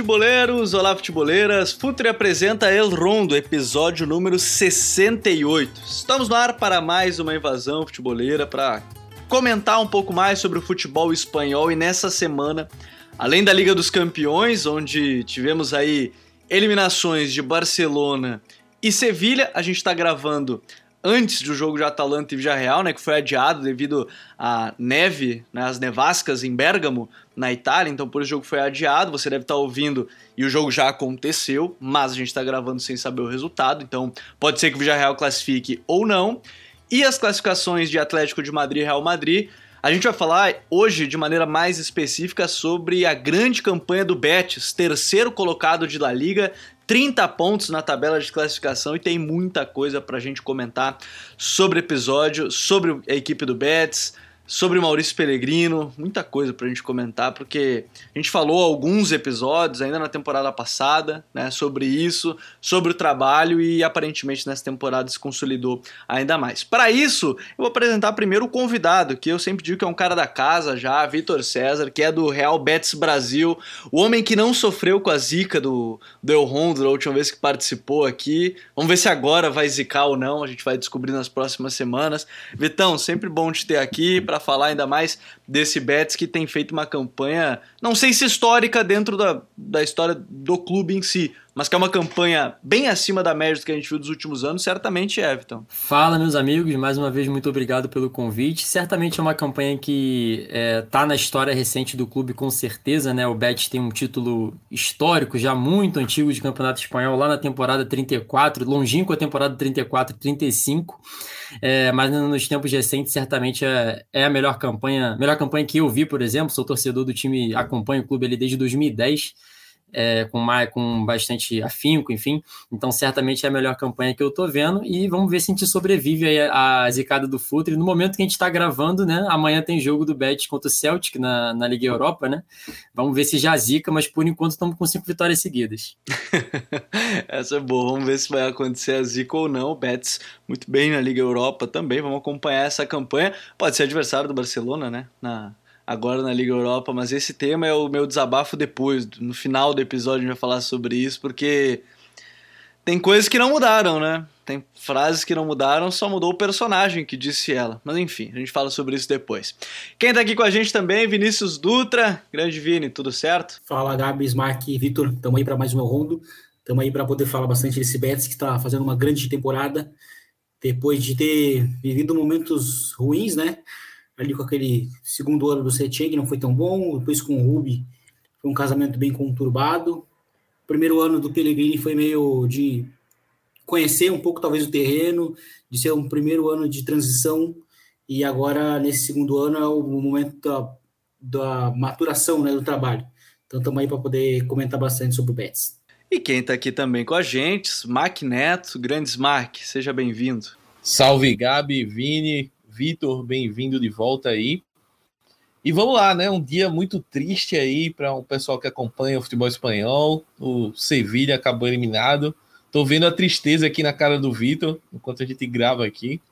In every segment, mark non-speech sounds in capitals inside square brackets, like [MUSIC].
Olá, futeboleiros! Olá, futeboleiras! Futre apresenta El Rondo, episódio número 68. Estamos no ar para mais uma invasão futeboleira para comentar um pouco mais sobre o futebol espanhol e nessa semana, além da Liga dos Campeões, onde tivemos aí eliminações de Barcelona e Sevilha, a gente está gravando antes do jogo de Atalanta e Villarreal, né, que foi adiado devido à neve, né, às nevascas em Bérgamo, na Itália, então por isso o jogo foi adiado, você deve estar ouvindo e o jogo já aconteceu, mas a gente está gravando sem saber o resultado, então pode ser que o Villarreal classifique ou não. E as classificações de Atlético de Madrid e Real Madrid, a gente vai falar hoje de maneira mais específica sobre a grande campanha do Betis, terceiro colocado de La Liga, 30 pontos na tabela de classificação e tem muita coisa para a gente comentar sobre o episódio, sobre a equipe do Betis, sobre Maurício Pellegrino, muita coisa pra gente comentar, porque a gente falou alguns episódios ainda na temporada passada, né, sobre isso, sobre o trabalho e aparentemente nessa temporada se consolidou ainda mais. Para isso, eu vou apresentar primeiro o convidado, que eu sempre digo que é um cara da casa já, Vitor César, que é do Real Betis Brasil, o homem que não sofreu com a zica do, do El Rondo da última vez que participou aqui. Vamos ver se agora vai zicar ou não, a gente vai descobrir nas próximas semanas. Vitão, sempre bom te ter aqui para falar ainda mais desse Betis que tem feito uma campanha, não sei se histórica dentro da, da história do clube em si, mas que é uma campanha bem acima da média do que a gente viu dos últimos anos, certamente é, Everton. Fala, meus amigos, mais uma vez muito obrigado pelo convite. Certamente é uma campanha que está é, na história recente do clube, com certeza, né? O Betis tem um título histórico, já muito antigo de campeonato espanhol, lá na temporada 34, longínqua temporada 34 35. É, mas nos tempos recentes, certamente é, é, a melhor campanha, melhor campanha que eu vi, por exemplo. Sou torcedor do time, acompanho o clube ali desde 2010 é, com, mais, com bastante afinco, enfim. Então, certamente é a melhor campanha que eu tô vendo. E vamos ver se a gente sobrevive a zicada do Futre. No momento que a gente está gravando, né? Amanhã tem jogo do Bet contra o Celtic na, na Liga Europa, né? Vamos ver se já zica, mas por enquanto estamos com cinco vitórias seguidas. [LAUGHS] Essa é boa. Vamos ver se vai acontecer a zica ou não. O Betis muito bem na Liga Europa também. Vamos acompanhar essa campanha. Pode ser adversário do Barcelona, né? Na, agora na Liga Europa, mas esse tema é o meu desabafo depois. No final do episódio a gente vai falar sobre isso, porque tem coisas que não mudaram, né? Tem frases que não mudaram, só mudou o personagem que disse ela. Mas enfim, a gente fala sobre isso depois. Quem tá aqui com a gente também, Vinícius Dutra. Grande Vini, tudo certo? Fala, Gabi, Smark e Vitor. Tamo aí para mais um rondo. Tamo aí para poder falar bastante desse Betis que está fazendo uma grande temporada. Depois de ter vivido momentos ruins, né? Ali com aquele segundo ano do Setien, que não foi tão bom, depois com o Rubi, foi um casamento bem conturbado. O primeiro ano do Pellegrini foi meio de conhecer um pouco talvez o terreno, de ser um primeiro ano de transição, e agora nesse segundo ano é o momento da, da maturação né, do trabalho. Então estamos aí para poder comentar bastante sobre o Betis. E quem está aqui também com a gente, Smack Neto, grande Smack, seja bem-vindo. Salve Gabi, Vini, Vitor, bem-vindo de volta aí. E vamos lá, né? Um dia muito triste aí para um pessoal que acompanha o futebol espanhol. O Sevilha acabou eliminado. Tô vendo a tristeza aqui na cara do Vitor enquanto a gente grava aqui.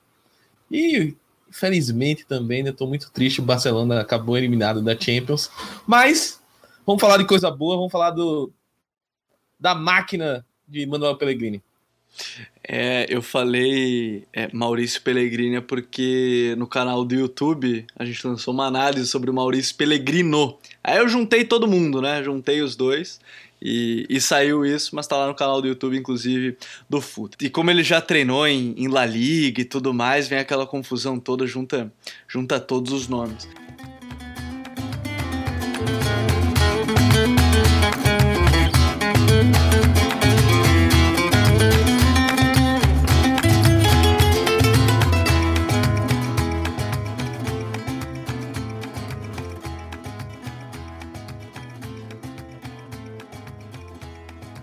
E infelizmente também, né? Tô muito triste. O Barcelona acabou eliminado da Champions. Mas vamos falar de coisa boa. Vamos falar do da máquina de Manuel Pellegrini. É, eu falei é, Maurício Pellegrini porque no canal do YouTube a gente lançou uma análise sobre o Maurício Pellegrino. Aí eu juntei todo mundo, né? Juntei os dois e, e, saiu isso, mas tá lá no canal do YouTube, inclusive, do FUT. E como ele já treinou em, em La Liga e tudo mais, vem aquela confusão toda, junta, junta todos os nomes.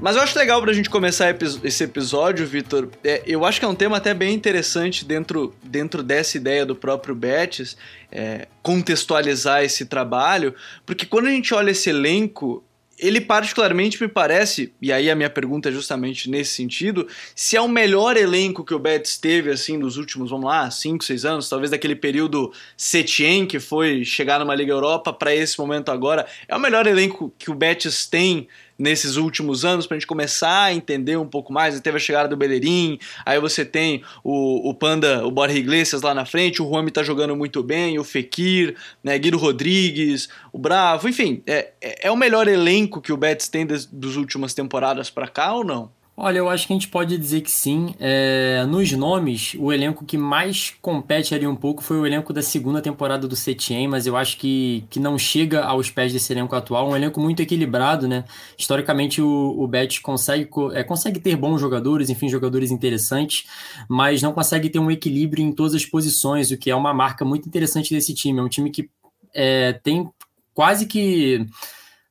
Mas eu acho legal pra gente começar esse episódio, Vitor. É, eu acho que é um tema até bem interessante dentro, dentro dessa ideia do próprio Betis, é, contextualizar esse trabalho, porque quando a gente olha esse elenco, ele particularmente me parece, e aí a minha pergunta é justamente nesse sentido, se é o melhor elenco que o Betis teve, assim, nos últimos, vamos lá, 5, 6 anos, talvez daquele período Setien, que foi chegar numa Liga Europa, para esse momento agora, é o melhor elenco que o Betis tem nesses últimos anos para a gente começar a entender um pouco mais. Teve a chegada do Bellerin, aí você tem o, o Panda, o Borja Iglesias lá na frente, o Juan tá jogando muito bem, o Fekir, né, Guido Rodrigues, o Bravo, enfim, é, é, é o melhor elenco que o Betis tem das, das últimas temporadas para cá ou não? Olha, eu acho que a gente pode dizer que sim. É, nos nomes, o elenco que mais compete ali um pouco foi o elenco da segunda temporada do Setien, mas eu acho que, que não chega aos pés desse elenco atual. Um elenco muito equilibrado, né? Historicamente, o, o Betis consegue, é, consegue ter bons jogadores, enfim, jogadores interessantes, mas não consegue ter um equilíbrio em todas as posições, o que é uma marca muito interessante desse time. É um time que é, tem quase que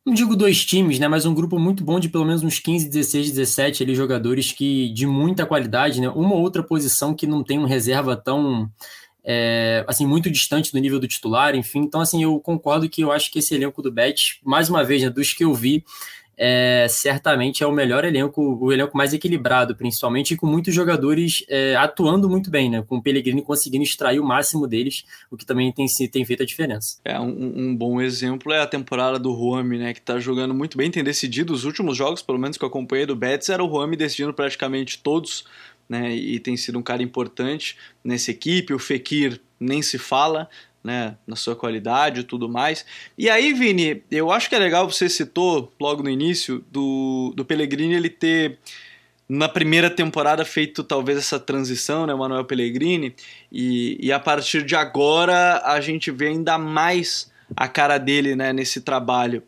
não digo dois times, né, mas um grupo muito bom de pelo menos uns 15, 16, 17 ali, jogadores que de muita qualidade, né? Uma outra posição que não tem um reserva tão é, assim muito distante do nível do titular, enfim. Então assim, eu concordo que eu acho que esse elenco do Bet, mais uma vez, né, dos que eu vi, é, certamente é o melhor elenco, o elenco mais equilibrado, principalmente, com muitos jogadores é, atuando muito bem, né? Com o Pellegrini conseguindo extrair o máximo deles, o que também tem, tem feito a diferença. É, um, um bom exemplo é a temporada do Rome, né? Que tá jogando muito bem, tem decidido os últimos jogos, pelo menos que eu acompanhei do Betis, era o Rome decidindo praticamente todos, né? E tem sido um cara importante nessa equipe. O Fekir nem se fala, né, na sua qualidade e tudo mais. E aí, Vini, eu acho que é legal, você citou logo no início, do, do Pellegrini ele ter na primeira temporada feito talvez essa transição, né, Manuel Pellegrini, e, e a partir de agora a gente vê ainda mais a cara dele né, nesse trabalho.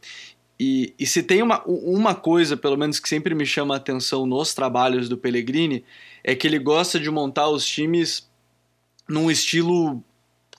E, e se tem uma, uma coisa, pelo menos, que sempre me chama a atenção nos trabalhos do Pellegrini, é que ele gosta de montar os times num estilo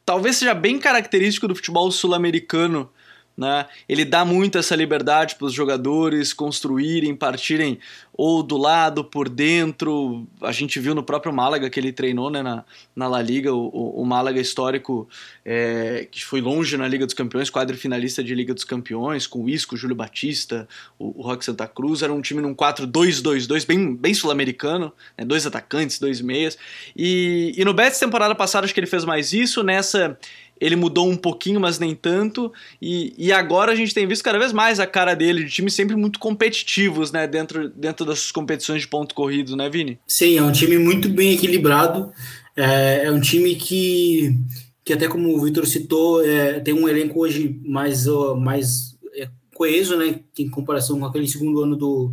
talvez seja bem característico do futebol sul-americano né? Ele dá muito essa liberdade para os jogadores construírem, partirem ou do lado, por dentro. A gente viu no próprio Málaga que ele treinou né, na, na La Liga, o, o Málaga histórico é, que foi longe na Liga dos Campeões, quadro finalista de Liga dos Campeões, com o Isco, Júlio Batista, o, o Roque Santa Cruz. Era um time num 4-2-2-2, bem, bem sul-americano, né, dois atacantes, dois meias. E, e no Betis, temporada passada, acho que ele fez mais isso. Nessa ele mudou um pouquinho, mas nem tanto. E, e agora a gente tem visto cada vez mais a cara dele, de times sempre muito competitivos, né? Dentro, dentro das competições de ponto corrido, né, Vini? Sim, é um time muito bem equilibrado. É, é um time que, que até como o Vitor citou, é, tem um elenco hoje mais, mais é, coeso, né? Em comparação com aquele segundo ano do,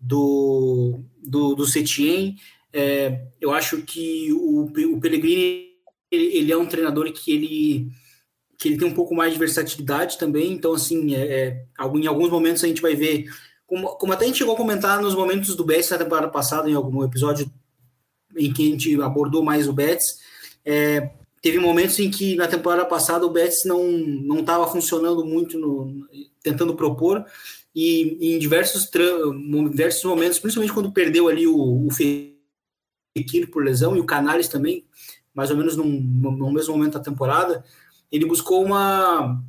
do, do, do Setien. É, eu acho que o, o Pellegrini ele, ele, é um treinador que ele que ele tem um pouco mais de versatilidade também, então assim, é, é, em alguns momentos a gente vai ver, como, como até a gente chegou a comentar nos momentos do Betis na temporada passada, em algum episódio em que a gente abordou mais o Betis, é, teve momentos em que na temporada passada o Betis não não estava funcionando muito no, tentando propor. E, e em diversos diversos momentos, principalmente quando perdeu ali o, o Fekir por lesão e o Canales também mais ou menos num, no mesmo momento da temporada, ele buscou uma,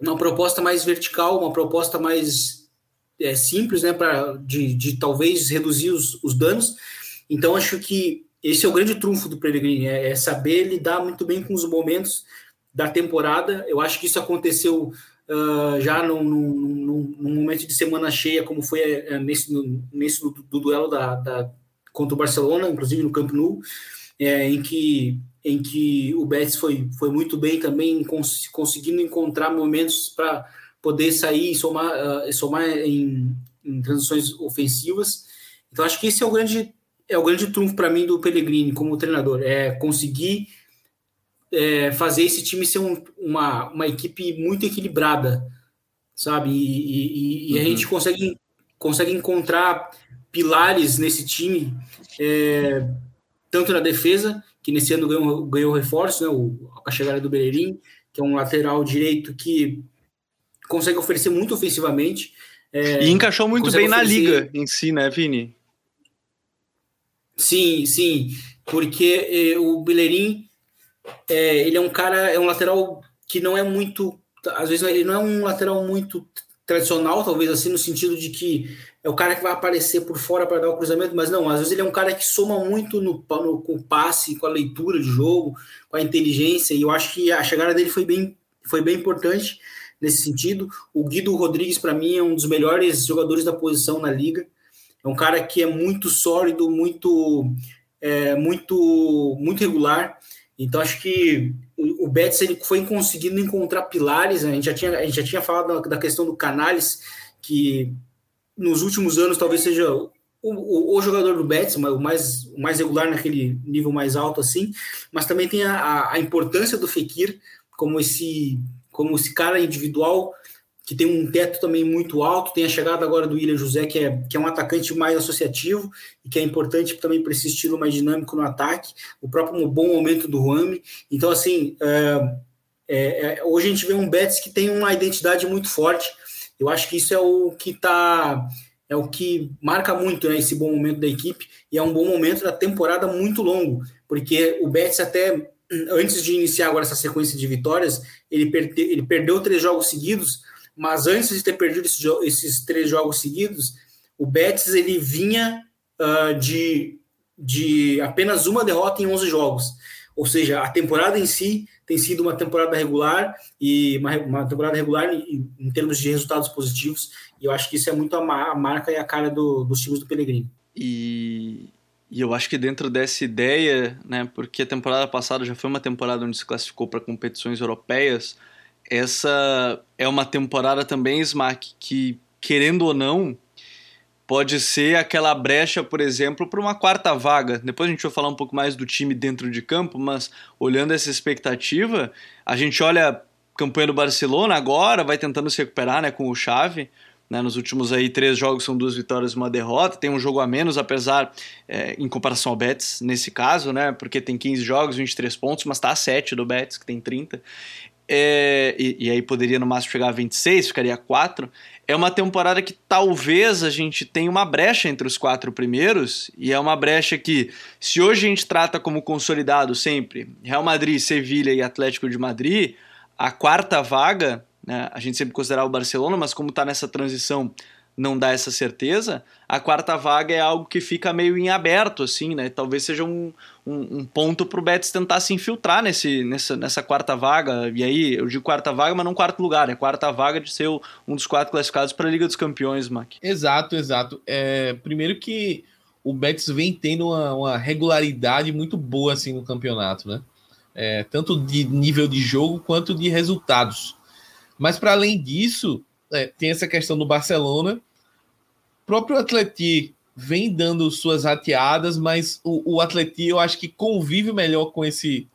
uma proposta mais vertical, uma proposta mais é, simples, né, para de, de talvez reduzir os, os danos. Então, acho que esse é o grande trunfo do Pellegrini, é, é saber lidar muito bem com os momentos da temporada. Eu acho que isso aconteceu uh, já num, num, num, momento de semana cheia, como foi uh, nesse, no, nesse do, do duelo da, da, contra o Barcelona, inclusive no Camp Nou é, em que em que o Betis foi, foi muito bem também, cons conseguindo encontrar momentos para poder sair e somar, uh, somar em, em, transições ofensivas. Então, acho que esse é o grande, é o grande trunfo para mim do Pellegrini como treinador, é conseguir é, fazer esse time ser um, uma, uma equipe muito equilibrada, sabe? E, e, e uhum. a gente consegue, consegue encontrar pilares nesse time é, tanto na defesa, que nesse ano ganhou, ganhou reforço, né, o, a chegada do Bellerin, que é um lateral direito que consegue oferecer muito ofensivamente. É, e encaixou muito bem oferecer... na liga em si, né, Vini? Sim, sim, porque é, o Bellerin, é, ele é um cara, é um lateral que não é muito, às vezes ele não é um lateral muito tradicional, talvez assim, no sentido de que é o cara que vai aparecer por fora para dar o cruzamento, mas não, às vezes ele é um cara que soma muito no, no, com o passe, com a leitura de jogo, com a inteligência, e eu acho que a chegada dele foi bem, foi bem importante nesse sentido. O Guido Rodrigues, para mim, é um dos melhores jogadores da posição na liga. É um cara que é muito sólido, muito, é, muito, muito regular. Então, acho que o, Betis ele foi conseguindo encontrar pilares. Né? A gente já tinha, a gente já tinha falado da, da questão do Canales, que nos últimos anos talvez seja o, o, o, jogador do Betis, o mais, o mais regular naquele nível mais alto assim, mas também tem a, a importância do Fekir como esse como esse cara individual que tem um teto também muito alto, tem a chegada agora do William José, que é, que é um atacante mais associativo e que é importante também para esse estilo mais dinâmico no ataque, o próprio bom momento do Rami. Então, assim, é, é, é, hoje a gente vê um Betis que tem uma identidade muito forte. Eu acho que isso é o que está é o que marca muito né, esse bom momento da equipe e é um bom momento da temporada muito longo, porque o Betis até antes de iniciar agora essa sequência de vitórias, ele, perde, ele perdeu três jogos seguidos, mas antes de ter perdido esses, esses três jogos seguidos, o Betis ele vinha uh, de, de apenas uma derrota em 11 jogos. Ou seja, a temporada em si tem sido uma temporada regular e uma, uma temporada regular em, em, termos de resultados positivos. E eu acho que isso é muito a, a marca e a cara do, dos times do Pellegrini. E, e eu acho que dentro dessa ideia, né, porque a temporada passada já foi uma temporada onde se classificou para competições europeias, essa é uma temporada também, Smack, que, querendo ou não, pode ser aquela brecha, por exemplo, para uma quarta vaga. Depois a gente vai falar um pouco mais do time dentro de campo, mas olhando essa expectativa, a gente olha a campanha do Barcelona agora, vai tentando se recuperar né, com o Xavi, né, nos últimos aí três jogos são duas vitórias e uma derrota. Tem um jogo a menos, apesar é, em comparação ao Betis, nesse caso, né? Porque tem 15 jogos, 23 pontos, mas está a 7 do Betis, que tem 30. É, e, e, aí poderia no máximo chegar a 26, ficaria 4. É uma temporada que talvez a gente tenha uma brecha entre os quatro primeiros, e é uma brecha que, se hoje a gente trata como consolidado sempre Real Madrid, Sevilha e Atlético de Madrid, a quarta vaga né? A gente sempre considerava o Barcelona, mas como está nessa transição, não dá essa certeza. A quarta vaga é algo que fica meio em aberto, assim, né? Talvez seja um, um, um ponto para o Betis tentar se infiltrar nesse, nessa, nessa quarta vaga. E aí, eu digo quarta vaga, mas não quarto lugar, é quarta vaga de ser um dos quatro classificados para a Liga dos Campeões, Mac. Exato, exato. É, primeiro que o Betis vem tendo uma, uma regularidade muito boa assim no campeonato, né? É, tanto de nível de jogo quanto de resultados. Mas para além disso, é, tem essa questão do Barcelona. Próprio Atleti vem dando suas rateadas, mas o, o Atleti eu acho que convive melhor com esse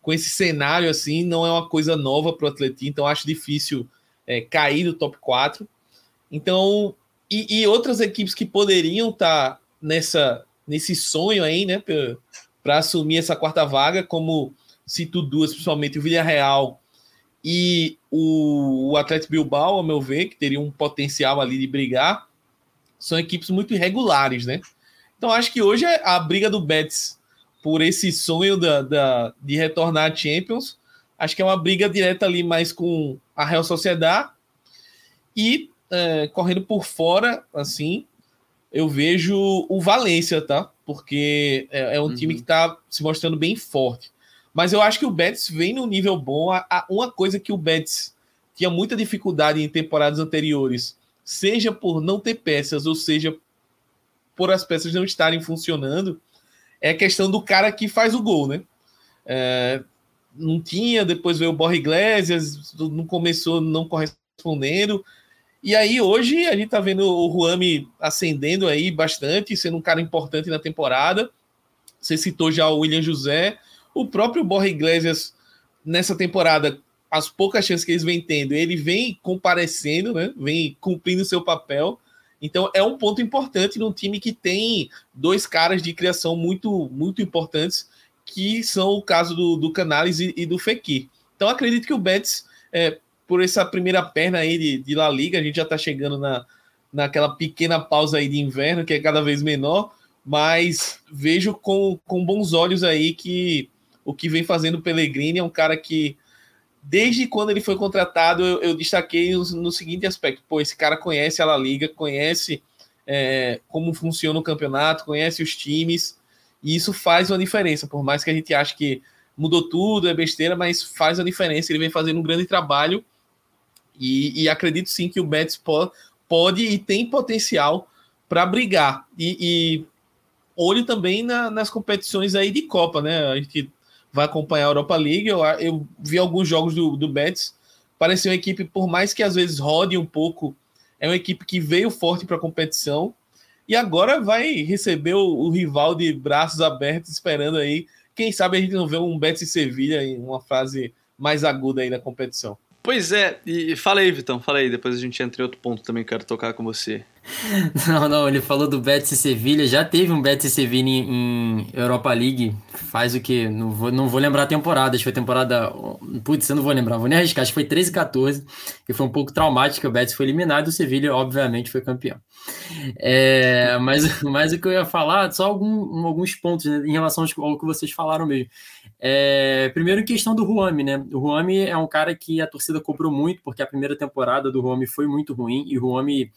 com esse cenário assim, não é uma coisa nova para o Atleti, então acho difícil é, cair do top 4. Então, e, e outras equipes que poderiam estar tá nessa nesse sonho aí, né, para assumir essa quarta vaga, como cito duas, principalmente o Villarreal e o, o Atlético Bilbao, ao meu ver, que teria um potencial ali de brigar, são equipes muito irregulares, né? Então acho que hoje é a briga do Betis por esse sonho da, da, de retornar à Champions, acho que é uma briga direta ali mais com a Real Sociedade e é, correndo por fora, assim, eu vejo o Valência, tá? Porque é, é um uhum. time que está se mostrando bem forte. Mas eu acho que o Betis vem num nível bom. Uma coisa que o Betis tinha muita dificuldade em temporadas anteriores, seja por não ter peças, ou seja por as peças não estarem funcionando, é a questão do cara que faz o gol, né? É, não tinha, depois veio o Borja Iglesias, não começou não correspondendo. E aí hoje a gente tá vendo o Ruami ascendendo aí bastante, sendo um cara importante na temporada. Você citou já o William José, o próprio Borja Iglesias, nessa temporada, as poucas chances que eles vêm tendo, ele vem comparecendo, né? vem cumprindo seu papel. Então é um ponto importante num time que tem dois caras de criação muito, muito importantes, que são o caso do, do Canales e, e do Fekir. Então acredito que o Betis, é, por essa primeira perna aí de, de La Liga, a gente já está chegando na, naquela pequena pausa aí de inverno, que é cada vez menor, mas vejo com, com bons olhos aí que o que vem fazendo o Pellegrini é um cara que desde quando ele foi contratado, eu, eu destaquei no, no, seguinte aspecto: pô, esse cara conhece a La Liga, conhece é, como funciona o campeonato, conhece os times, e isso faz uma diferença, por mais que a gente ache que mudou tudo, é besteira, mas faz a diferença. Ele vem fazendo um grande trabalho e, e acredito sim que o Betis pode, pode e tem potencial para brigar. E, e, olho também na, nas competições aí de Copa, né? A gente vai acompanhar a Europa League. Eu, eu vi alguns jogos do, do Betis. Parecia uma equipe, por mais que às vezes rode um pouco, é uma equipe que veio forte para a competição e agora vai receber o, o, rival de braços abertos, esperando aí. Quem sabe a gente não vê um Betis e Sevilha em uma fase mais aguda aí na competição. Pois é, e fala aí, Vitão, fala aí, depois a gente entra em outro ponto também que quero tocar com você. [LAUGHS] Não, não, ele falou do Betis e Sevilha, já teve um Betis e Sevilha em, Europa League, faz o que? Não vou, não vou lembrar a temporada, acho que foi temporada, putz, eu não vou lembrar, vou nem arriscar, acho que foi 13 e 14, que foi um pouco traumático, o Betis foi eliminado e o Sevilha obviamente foi campeão. É, mas, [LAUGHS] mas o que eu ia falar, só algum, alguns pontos né, em relação ao que vocês falaram mesmo. É, primeiro, em questão do Ruami, né? O Ruami é um cara que a torcida cobrou muito, porque a primeira temporada do Ruami foi muito ruim, e o Ruami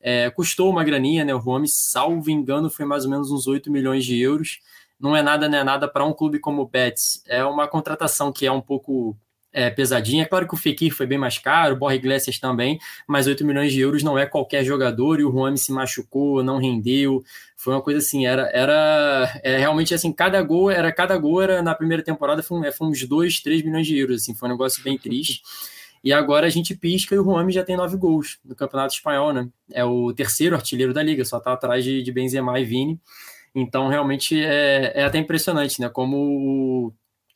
é, custou uma graninha, né? O Ruami, salvo engano, foi mais ou menos uns 8 milhões de euros. Não é nada, não é nada para um clube como o Betis. É uma contratação que é um pouco é, pesadinha. É claro que o Fekir foi bem mais caro, o Borja Iglesias também, mas 8 milhões de euros não é qualquer jogador e o Juan se machucou, não rendeu. Foi uma coisa assim, era, era é, realmente assim, cada gol era cada gol era na primeira temporada foi, foi uns 2, 3 milhões de euros, assim, foi um negócio bem triste. [LAUGHS] E agora a gente pisca e o Juan já tem nove gols no Campeonato Espanhol, né? É o terceiro artilheiro da liga, só tá atrás de, de Benzema e Vini. Então, realmente é, é até impressionante, né? Como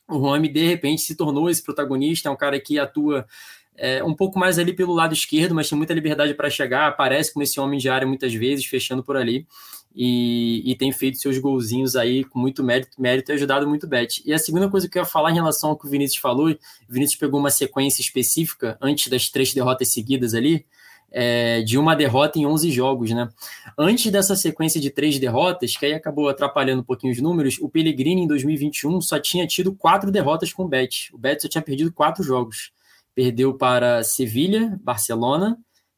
o Rami, de repente, se tornou esse protagonista, é um cara que atua é, um pouco mais ali pelo lado esquerdo, mas tem muita liberdade para chegar, aparece como esse homem de área muitas vezes, fechando por ali, e, e, tem feito seus golzinhos aí com muito mérito, mérito e ajudado muito o Bet. E a segunda coisa que eu ia falar em relação ao que o Vinícius falou, o Vinícius pegou uma sequência específica antes das três derrotas seguidas ali, é, de uma derrota em 11 jogos, né? Antes dessa sequência de três derrotas, que aí acabou atrapalhando um pouquinho os números, o Pellegrini em 2021 só tinha tido quatro derrotas com o Bet. O Bet só tinha perdido quatro jogos. Perdeu para Sevilha, Barcelona,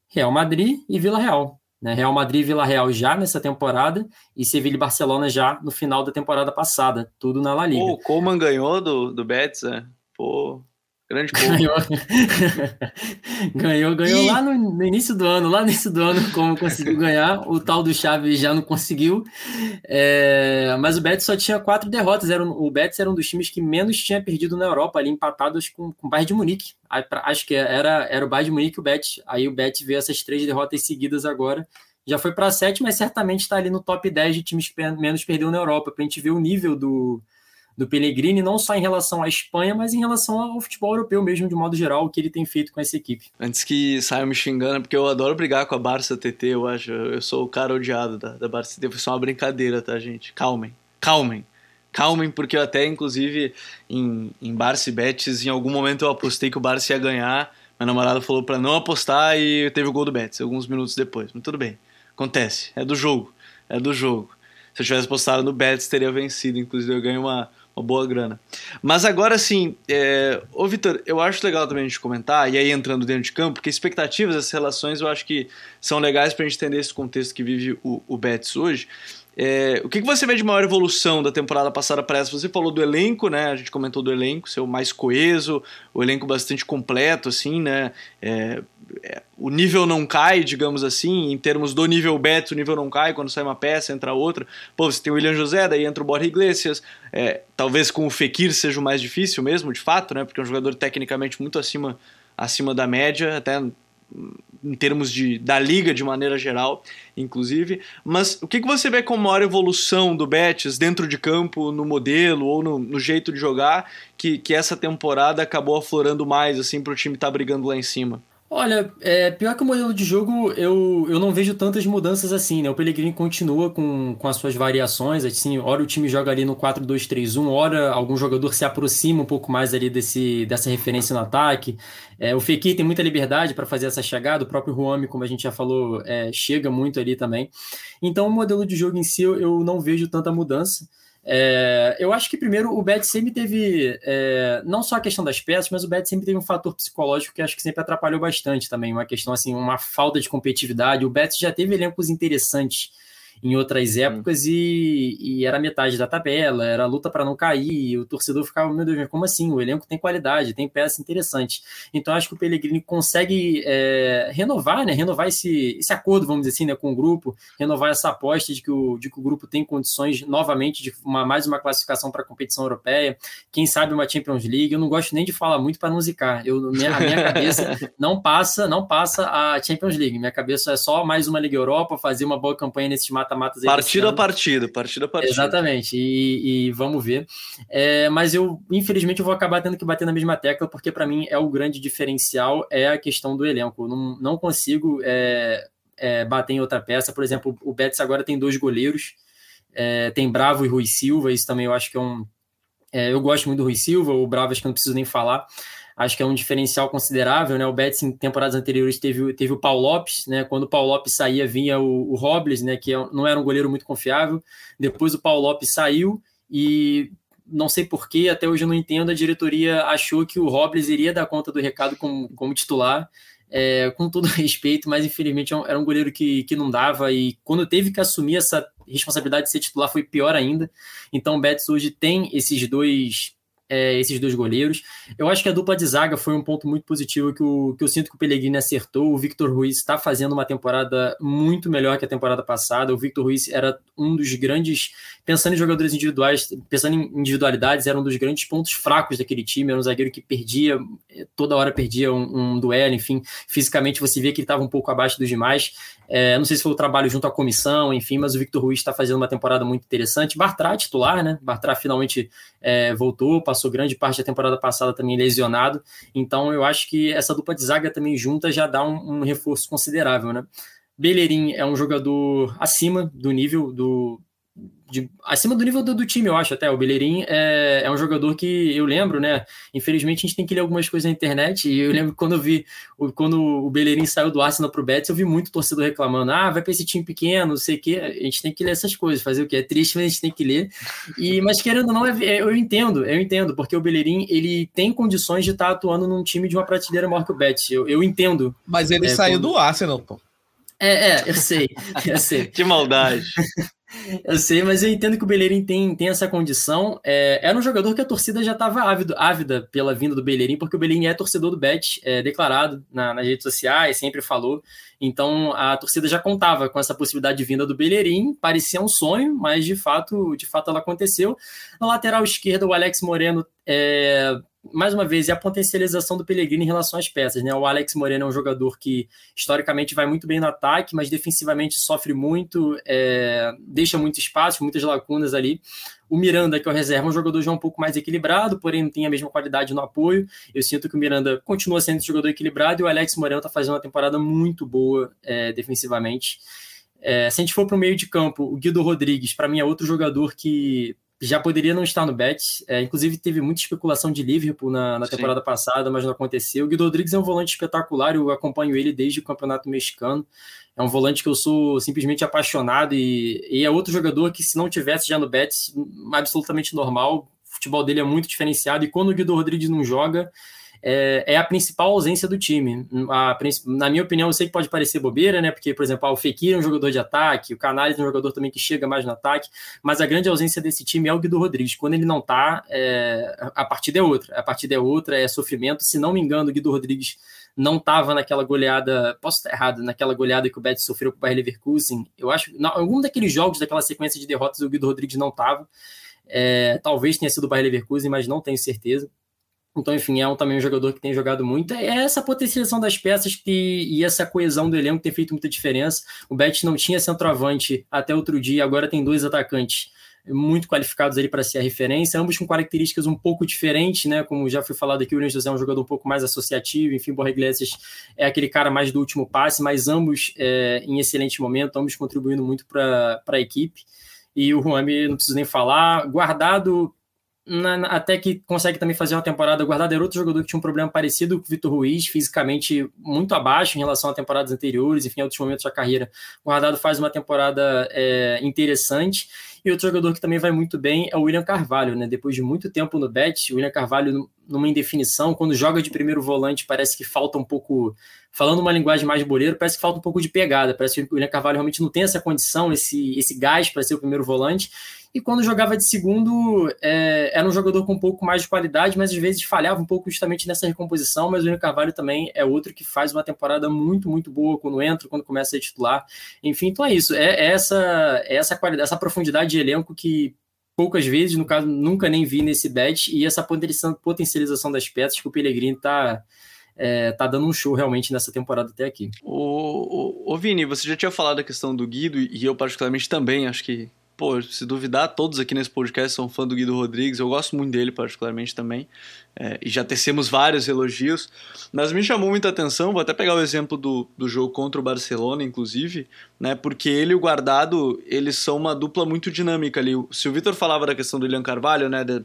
Real Madrid e Vila Real. Né? Real Madrid e Vila Real já nessa temporada e Sevilha e Barcelona já no final da temporada passada, tudo na La Liga. Pô, o Coman ganhou do, do Betis, né? Pô, Grande [LAUGHS] Ganhou, ganhou, ganhou e... lá no, no, início do ano, lá no início do ano, como conseguiu ganhar. O tal do Chaves já não conseguiu. É, mas o Betis só tinha quatro derrotas. Era, o Betis era um dos times que menos tinha perdido na Europa, ali empatados com, com o Bayern de Munique. Acho que era, era o Bayern de Munique e o Betis. Aí o Betis veio essas três derrotas seguidas agora. Já foi para sete, mas certamente está ali no top 10 de times que menos perdeu na Europa, para a gente ver o nível do, do Pellegrini, não só em relação à Espanha, mas em relação ao futebol europeu mesmo, de modo geral, o que ele tem feito com essa equipe. Antes que saiam me xingando, porque eu adoro brigar com a Barça TT, eu acho. Eu sou o cara odiado da, da Barça TT, foi só uma brincadeira, tá, gente? Calmem, calmem. Calmem, porque eu até, inclusive, em, em Barça e Betis, em algum momento eu apostei que o Barça ia ganhar, meu namorado falou para não apostar e teve o gol do Betis, alguns minutos depois. Mas tudo bem, acontece, é do jogo, é do jogo. Se eu tivesse apostado no Betis, teria vencido, inclusive eu ganho uma, uma boa grana. Mas agora sim, é... ô Vitor, eu acho legal também a gente comentar, e aí entrando dentro de campo, porque expectativas, essas relações eu acho que são legais para a gente entender esse contexto que vive o, o Betis hoje. É, o que, que você vê de maior evolução da temporada passada para essa? Você falou do elenco, né? A gente comentou do elenco, ser o mais coeso, o elenco bastante completo, assim, né? É, é, o nível não cai, digamos assim, em termos do nível Betis, o nível não cai, quando sai uma peça, entra outra. Pô, você tem o William José, daí entra o Borja Iglesias, é, talvez com o Fekir seja o mais difícil mesmo, de fato, né? Porque é um jogador tecnicamente muito acima, acima da média, até em termos de, da liga de maneira geral, inclusive. Mas o que, que você vê como maior evolução do Betis dentro de campo, no modelo ou no, no jeito de jogar, que, que essa temporada acabou aflorando mais assim para o time estar tá brigando lá em cima? Olha, é, pior que o modelo de jogo, eu, eu não vejo tantas mudanças assim, né? O Pellegrini continua com, com as suas variações, assim, hora o time joga ali no 4-2-3-1, hora algum jogador se aproxima um pouco mais ali desse, dessa referência no ataque. É, o Fekir tem muita liberdade para fazer essa chegada, o próprio Ruami, como a gente já falou, é, chega muito ali também. Então, o modelo de jogo em si, eu, eu não vejo tanta mudança. É, eu acho que primeiro o Bet sempre teve é, não só a questão das peças, mas o Bet sempre teve um fator psicológico que acho que sempre atrapalhou bastante também, uma questão assim, uma falta de competitividade. O Bet já teve elencos interessantes em outras épocas e, e, era metade da tabela, era luta para não cair, o torcedor ficava, meu Deus, como assim? O elenco tem qualidade, tem peças interessantes. Então acho que o Pellegrini consegue é, renovar, né? Renovar esse, esse acordo, vamos dizer assim, né, com o grupo, renovar essa aposta de que o, de que o grupo tem condições novamente de uma, mais uma classificação para a competição europeia, quem sabe uma Champions League. Eu não gosto nem de falar muito para não zicar. Eu, minha, a minha cabeça [LAUGHS] não passa, não passa a Champions League. Minha cabeça é só mais uma Liga Europa, fazer uma boa campanha nesse mata mata-matas. Partido a partido, partido a partido. Exatamente, e, e vamos ver. É, mas eu, infelizmente, eu vou acabar tendo que bater na mesma tecla, porque para mim é o grande diferencial, é a questão do elenco. Eu não, não consigo é, é, bater em outra peça. Por exemplo, o Betis agora tem dois goleiros, é, tem Bravo e Rui Silva, isso também eu acho que é um. É, eu gosto muito do Rui Silva, o Bravo acho que não preciso nem falar acho que é um diferencial considerável, né? O Betis em temporadas anteriores teve, teve o Paulo Lopes, né? Quando o Paulo Lopes saía, vinha o, o Robles, né? Que é, não era um goleiro muito confiável. Depois o Paulo Lopes saiu e não sei porquê, até hoje eu não entendo, a diretoria achou que o Robles iria dar conta do recado como, como titular. É, com todo [LAUGHS] respeito, mas infelizmente é era um goleiro que, que não dava e quando teve que assumir essa responsabilidade de ser titular foi pior ainda. Então o Betis hoje tem esses dois é, esses dois goleiros. Eu acho que a dupla de zaga foi um ponto muito positivo que, o, que eu sinto que o Pellegrini acertou. O Victor Ruiz está fazendo uma temporada muito melhor que a temporada passada. O Victor Ruiz era um dos grandes, pensando em jogadores individuais, pensando em individualidades, era um dos grandes pontos fracos daquele time. Era um zagueiro que perdia, toda hora perdia um, um duelo, enfim, fisicamente você via que ele estava um pouco abaixo dos demais. É, não sei se foi o trabalho junto à comissão, enfim, mas o Victor Ruiz está fazendo uma temporada muito interessante. Bartra titular, né? Bartra finalmente é, voltou, passou grande parte da temporada passada também lesionado. Então eu acho que essa dupla de zaga também junta já dá um, um reforço considerável, né? Bellerin é um jogador acima do nível do, de, acima do nível do, do, time, eu acho até. O Bellerin é, é, um jogador que eu lembro, né? Infelizmente a gente tem que ler algumas coisas na internet. E eu lembro quando eu vi, quando o Bellerin saiu do Arsenal pro Betis, eu vi muito torcedor reclamando: ah, vai para esse time pequeno, não sei o quê. A gente tem que ler essas coisas, fazer o quê? É triste, mas a gente tem que ler. E, mas querendo ou não, é, é, eu entendo, eu entendo, porque o Bellerin ele tem condições de estar tá atuando num time de uma prateleira maior que o Betis. Eu, eu entendo. Mas ele é, saiu quando... do Arsenal, pô. É, é, eu sei, eu sei. [LAUGHS] que maldade. [LAUGHS] Eu sei, mas eu entendo que o Bellerin tem, tem essa condição. É, era um jogador que a torcida já estava ávida pela vinda do Bellerin, porque o Bellerin é torcedor do Bet, é, declarado na, nas redes sociais, sempre falou. Então a torcida já contava com essa possibilidade de vinda do Bellerin, parecia um sonho, mas de fato, de fato ela aconteceu. Na lateral esquerda, o Alex Moreno é, mais uma vez, é a potencialização do Pellegrini em relação às peças. Né? O Alex Moreno é um jogador que historicamente vai muito bem no ataque, mas defensivamente sofre muito, é, deixa muito espaço, muitas lacunas ali. O Miranda, que é o reserva, é um jogador já um pouco mais equilibrado, porém não tem a mesma qualidade no apoio. Eu sinto que o Miranda continua sendo esse jogador equilibrado e o Alex Moreno está fazendo uma temporada muito boa é, defensivamente. É, se a gente for para o meio de campo, o Guido Rodrigues, para mim, é outro jogador que já poderia não estar no Betis. É, inclusive, teve muita especulação de Liverpool na, na temporada passada, mas não aconteceu. O Guido Rodrigues é um volante espetacular, eu acompanho ele desde o Campeonato Mexicano. É um volante que eu sou simplesmente apaixonado e, e é outro jogador que, se não tivesse já no Betis, absolutamente normal. O futebol dele é muito diferenciado e quando o Guido Rodrigues não joga, é, é, a principal ausência do time. A, na minha opinião, eu sei que pode parecer bobeira, né? Porque, por exemplo, o Fekir é um jogador de ataque, o Canales é um jogador também que chega mais no ataque, mas a grande ausência desse time é o Guido Rodrigues. Quando ele não tá, é, a partida é outra. A partida é outra, é sofrimento. Se não me engano, o Guido Rodrigues não estava naquela goleada, posso estar errado, naquela goleada que o Betis sofreu com o Bayer Leverkusen. Eu acho, em algum daqueles jogos, daquela sequência de derrotas, o Guido Rodrigues não estava. É, talvez tenha sido o Bayer Leverkusen, mas não tenho certeza. Então, enfim, é um, também um jogador que tem jogado muito. É essa potencialização das peças que, e essa coesão do elenco tem feito muita diferença. O Bet não tinha centroavante até outro dia, agora tem dois atacantes muito qualificados ali para ser a referência, ambos com características um pouco diferentes, né? Como já foi falado aqui, o William José é um jogador um pouco mais associativo, enfim, Borja Iglesias é aquele cara mais do último passe, mas ambos é, em excelente momento, ambos contribuindo muito para a equipe. E o Juan, não preciso nem falar, guardado na, na, até que consegue também fazer uma temporada guardada. Era outro jogador que tinha um problema parecido com o Vitor Ruiz, fisicamente muito abaixo em relação a temporadas anteriores, enfim, em outros momentos da carreira. O Guardado faz uma temporada é, interessante. E outro jogador que também vai muito bem é o William Carvalho, né? Depois de muito tempo no Bet, o William Carvalho numa indefinição, quando joga de primeiro volante, parece que falta um pouco, falando uma linguagem mais boleiro, parece que falta um pouco de pegada, parece que o William Carvalho realmente não tem essa condição, esse, esse gás para ser o primeiro volante, e quando jogava de segundo, é, era um jogador com um pouco mais de qualidade, mas às vezes falhava um pouco justamente nessa recomposição. Mas o William Carvalho também é outro que faz uma temporada muito, muito boa quando entra, quando começa a titular. Enfim, então é isso. É, é essa, é essa qualidade, essa profundidade de elenco que poucas vezes, no caso, nunca nem vi nesse bet, e essa potencialização das peças que o Pellegrini está é, tá dando um show realmente nessa temporada até aqui. O, o, o Vini, você já tinha falado da questão do Guido, e eu particularmente também, acho que pô, se duvidar, todos aqui nesse podcast são fã do Guido Rodrigues, eu gosto muito dele particularmente também, é, e já tecemos vários elogios, mas me chamou muita atenção, vou até pegar o exemplo do, do jogo contra o Barcelona, inclusive, né, porque ele e o Guardado, eles são uma dupla muito dinâmica ali, se o Vitor falava da questão do William Carvalho, né, de,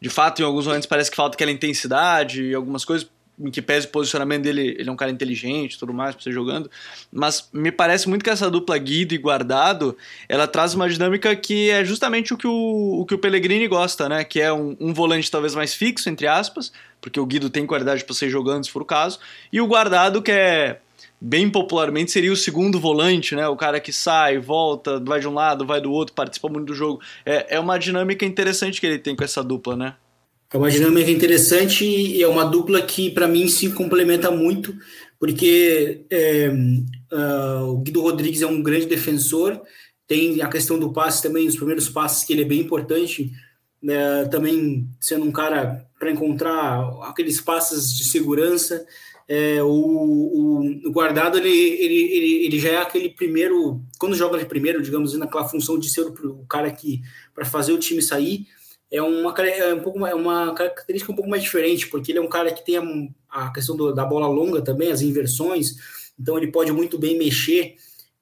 de fato, em alguns momentos parece que falta aquela intensidade e algumas coisas, em que pese o posicionamento dele, ele é um cara inteligente tudo mais pra você jogando, mas me parece muito que essa dupla Guido e Guardado, ela traz uma dinâmica que é justamente o que o, o, que o Pellegrini gosta, né, que é um, um volante talvez mais fixo, entre aspas, porque o Guido tem qualidade para ser jogando, se for o caso, e o Guardado que é bem popularmente seria o segundo volante, né? O cara que sai, volta, vai de um lado, vai do outro, participa muito do jogo. É, é uma dinâmica interessante que ele tem com essa dupla, né? É uma dinâmica interessante e é uma dupla que, para mim, se complementa muito, porque é, uh, o Guido Rodrigues é um grande defensor, tem a questão do passe também, os primeiros passes, que ele é bem importante, né, também sendo um cara para encontrar aqueles passes de segurança. É, o, o, o, guardado ele, ele, ele, ele, já é aquele primeiro, quando joga de primeiro, digamos, naquela função de ser o, o cara que para fazer o time sair, é uma, é um pouco, é uma característica um pouco mais diferente, porque ele é um cara que tem a, a questão do, da bola longa também, as inversões, então ele pode muito bem mexer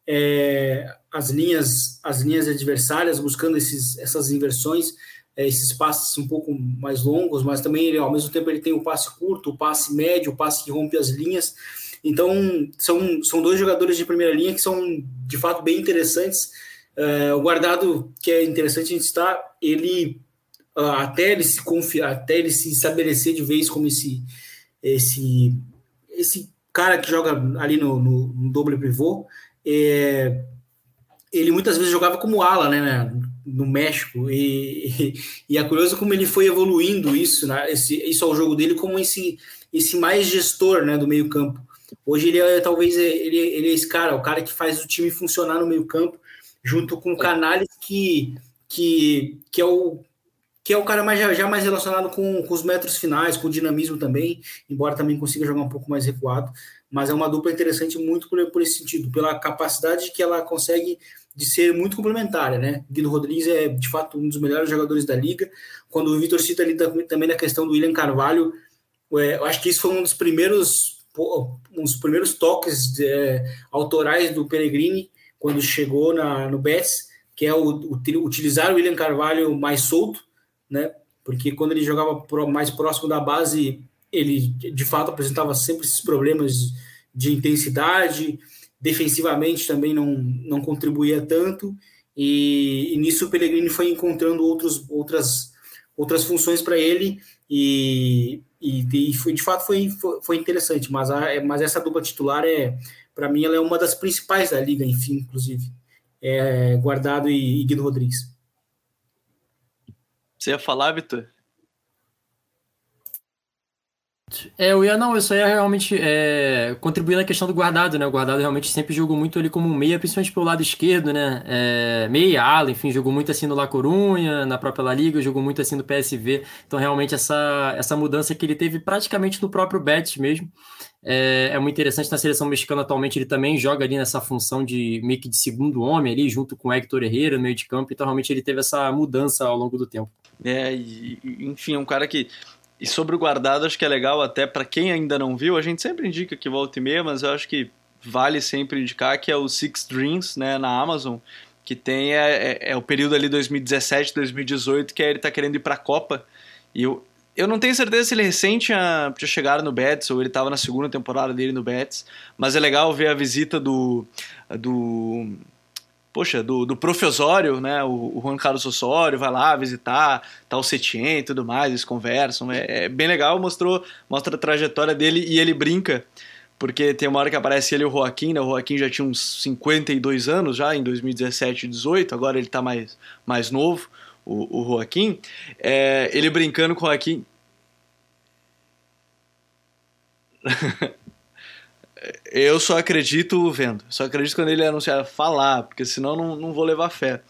é, as linhas as linhas adversárias, buscando esses, essas inversões, é, esses passes um pouco mais longos, mas também ele, ao mesmo tempo ele tem o passe curto, o passe médio, o passe que rompe as linhas. Então são, são dois jogadores de primeira linha que são de fato bem interessantes. É, o guardado que é interessante a gente estar, ele até ele se confiar, até ele se estabelecer de vez como esse esse esse cara que joga ali no, no, no doble pivô, é, ele muitas vezes jogava como ala, né, no México e, e, [LAUGHS] e, é curioso como ele foi evoluindo isso, né, esse, isso ao jogo dele como esse esse mais gestor, né, do meio campo. Hoje ele é talvez ele, ele é esse cara, o cara que faz o time funcionar no meio campo, junto com o Canales que que, que é o que é o cara mais, já, mais relacionado com, com, os metros finais, com o dinamismo também, embora também consiga jogar um pouco mais recuado, mas é uma dupla interessante muito por, por esse sentido, pela capacidade que ela consegue de ser muito complementar, né? Guido Rodrigues é de fato um dos melhores jogadores da liga. Quando o Vitor cita ali também na questão do William Carvalho, é, eu acho que isso foi um dos primeiros dos primeiros toques é, autorais do Pellegrini quando chegou na, no Betis, que é o, o, utilizar o William Carvalho mais solto, né? Porque quando ele jogava mais próximo da base, ele de fato apresentava sempre esses problemas de intensidade, defensivamente também não, não contribuía tanto, e, e nisso o Pellegrini foi encontrando outros, outras, outras funções para ele, e, e, e, foi, de fato foi, foi, interessante, mas, a, mas essa dupla titular é, para mim, ela é uma das principais da liga, enfim, inclusive, é, Guardado e, e Guido Rodrigues. Você ia falar, Vitor? É, eu ia, não, eu só ia realmente é, contribuir na questão do guardado, né? O guardado realmente sempre jogou muito ali como meia, principalmente pelo lado esquerdo, né? É, meia, ala, enfim, jogou muito assim no La Corunha, na própria La Liga, jogou muito assim no PSV. Então, realmente, essa, essa mudança que ele teve praticamente no próprio Betis mesmo. É, é, muito interessante na seleção mexicana atualmente ele também joga ali nessa função de meio que de segundo homem ali junto com o Hector Herrera no meio de campo então realmente ele teve essa mudança ao longo do tempo é e, enfim é um cara que e sobre o guardado acho que é legal até para quem ainda não viu a gente sempre indica que volta e meia mas eu acho que vale sempre indicar que é o Six Dreams né na Amazon que tem é, é, é o período ali 2017 2018 que é ele tá querendo ir para a Copa e eu eu não tenho certeza se ele recente tinha, tinha chegado no Betis ou ele estava na segunda temporada dele no Betis, mas é legal ver a visita do, do poxa, do, do professório, né? O, o Juan Carlos Osório vai lá visitar, tá Setien e tudo mais, eles conversam. É, é, bem legal, mostrou, mostra a trajetória dele e ele brinca, porque tem uma hora que aparece ele e o Joaquim, né? O Joaquim já tinha uns 52 anos já, em 2017 e 18, agora ele tá mais, mais novo, o, o Joaquim. É, ele brincando com o Joaquim. [LAUGHS] Eu só acredito vendo. Só acredito quando ele anunciar falar, porque senão não, não vou levar fé.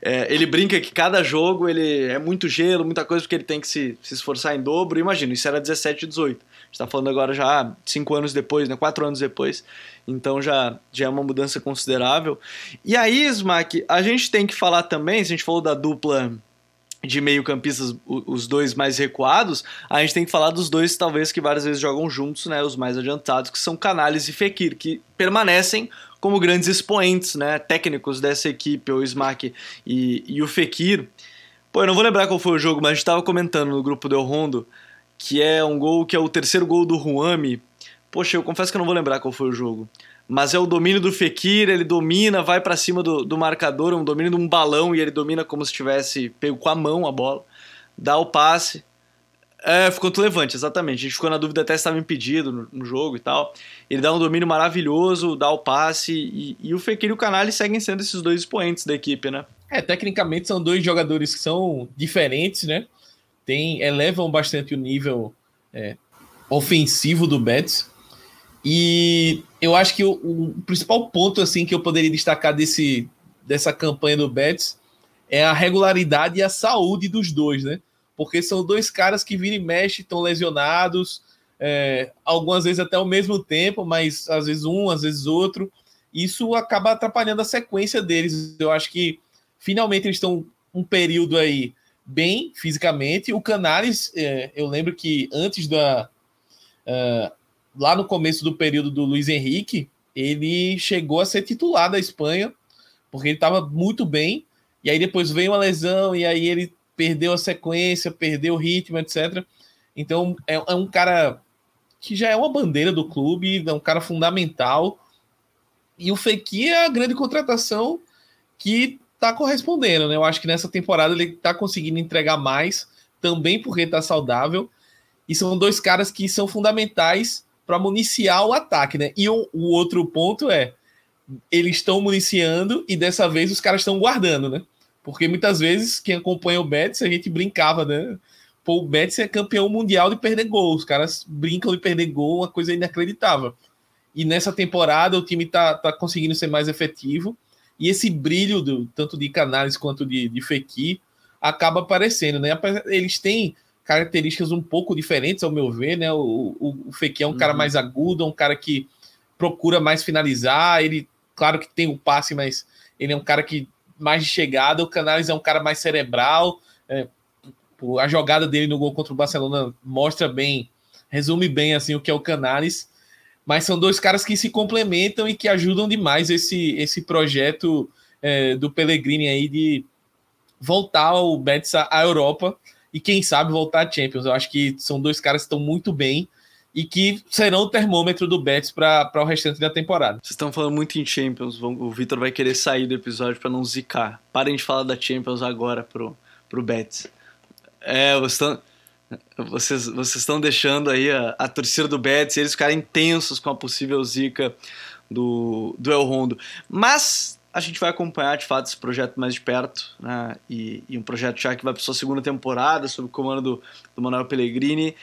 É, ele brinca que cada jogo ele é muito gelo, muita coisa, porque ele tem que se, se esforçar em dobro. Imagina, isso era 17 e 18. A gente tá falando agora já cinco anos depois, né? Quatro anos depois. Então já, já é uma mudança considerável. E aí, Smack, a gente tem que falar também, se a gente falou da dupla de meio-campistas, os dois mais recuados, a gente tem que falar dos dois, talvez, que várias vezes jogam juntos, né? Os mais adiantados, que são Canales e Fekir, que permanecem como grandes expoentes, né? Técnicos dessa equipe, o Smack e, e o Fekir. Pô, eu não vou lembrar qual foi o jogo, mas a gente estava comentando no grupo do Rondo, que é um gol que é o terceiro gol do Ruami. Poxa, eu confesso que eu não vou lembrar qual foi o jogo mas é o domínio do Fekir, ele domina, vai para cima do, do marcador, um domínio de um balão e ele domina como se tivesse pego com a mão a bola, dá o passe. É, ficou tudo levante, exatamente. A gente ficou na dúvida até se estava impedido no, no, jogo e tal. Ele dá um domínio maravilhoso, dá o passe e, e o Fekir e o Canali seguem sendo esses dois expoentes da equipe, né? É, tecnicamente são dois jogadores que são diferentes, né? Tem, elevam bastante o nível é, ofensivo do Betis. E eu acho que o, o, principal ponto assim que eu poderia destacar desse, dessa campanha do Betis é a regularidade e a saúde dos dois, né? Porque são dois caras que viram e mexe, estão lesionados, é, algumas vezes até ao mesmo tempo, mas às vezes um, às vezes outro. Isso acaba atrapalhando a sequência deles. Eu acho que finalmente eles estão um período aí bem fisicamente. O Canares, é, eu lembro que antes da. Uh, lá no começo do período do Luiz Henrique, ele chegou a ser titular da Espanha, porque ele estava muito bem, e aí depois veio uma lesão, e aí ele perdeu a sequência, perdeu o ritmo, etc. Então é, é um cara que já é uma bandeira do clube, é um cara fundamental. E o Fekir é a grande contratação que está correspondendo, né? Eu acho que nessa temporada ele está conseguindo entregar mais, também porque está saudável. E são dois caras que são fundamentais para municiar o ataque, né? E o, o outro ponto é eles estão municiando e dessa vez os caras estão guardando, né? Porque muitas vezes quem acompanha o Betis, a gente brincava, né? Pô, o Betis é campeão mundial de perder gol. Os caras brincam de perder gol, uma coisa inacreditável. E nessa temporada o time tá, tá conseguindo ser mais efetivo. E esse brilho, do, tanto de Canales quanto de, de acaba aparecendo, né? Eles têm características um pouco diferentes, ao meu ver, né? O, o, o Fekir é um uhum. cara mais agudo, um cara que procura mais finalizar. Ele, claro que tem o passe, mas ele é um cara que mais de chegada. O Canales é um cara mais cerebral. É, a jogada dele no gol contra o Barcelona mostra bem, resume bem assim o que é o Canales. Mas são dois caras que se complementam e que ajudam demais esse, esse projeto é, do Pellegrini aí de voltar o Betis à Europa e quem sabe voltar a Champions. Eu acho que são dois caras que estão muito bem e que serão o termômetro do Betis para o restante da temporada. Vocês estão falando muito em Champions, o Vitor vai querer sair do episódio para não zicar. Parem de falar da Champions agora pro, pro Betis. É, vocês estão, vocês, vocês estão deixando aí a, a torcida do Betis eles ficarem tensos com a possível zica do, do El Rondo. Mas a gente vai acompanhar de fato esse projeto mais de perto, né? E, e um projeto já que vai para sua segunda temporada, sob o comando do, do Manuel Pellegrini,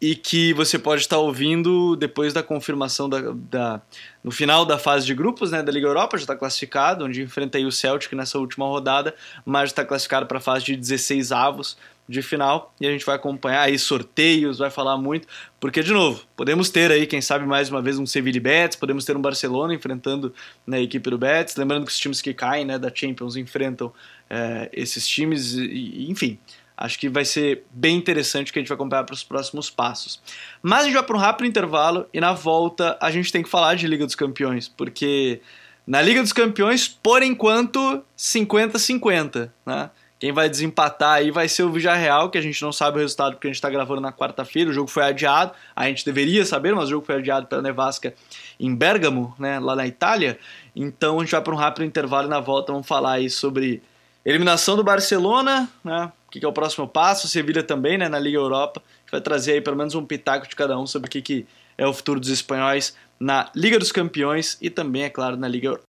e que você pode estar ouvindo depois da confirmação da, da, no final da fase de grupos né, da Liga Europa, já está classificado, onde enfrenta o Celtic nessa última rodada, mas está classificado para a fase de 16 avos de final e a gente vai acompanhar aí sorteios, vai falar muito, porque de novo, podemos ter aí, quem sabe mais uma vez um Sevilla Betis, podemos ter um Barcelona enfrentando né, a equipe do Betis, lembrando que os times que caem né, da Champions enfrentam é, esses times, e, enfim, acho que vai ser bem interessante que a gente vai acompanhar para os próximos passos. Mas a gente vai para um rápido intervalo e na volta a gente tem que falar de Liga dos Campeões, porque na Liga dos Campeões, por enquanto, 50-50, né? Quem vai desempatar aí vai ser o Villarreal, que a gente não sabe o resultado porque a gente está gravando na quarta-feira. O jogo foi adiado, a gente deveria saber, mas o jogo foi adiado pela Nevasca em Bergamo, né, lá na Itália. Então a gente vai para um rápido intervalo e na volta vamos falar aí sobre eliminação do Barcelona, né, o que, é o próximo passo, Sevilha também, né, na Liga Europa. A gente vai trazer aí pelo menos um pitaco de cada um sobre o que, que é o futuro dos espanhóis na Liga dos Campeões e também, é claro, na Liga Europa.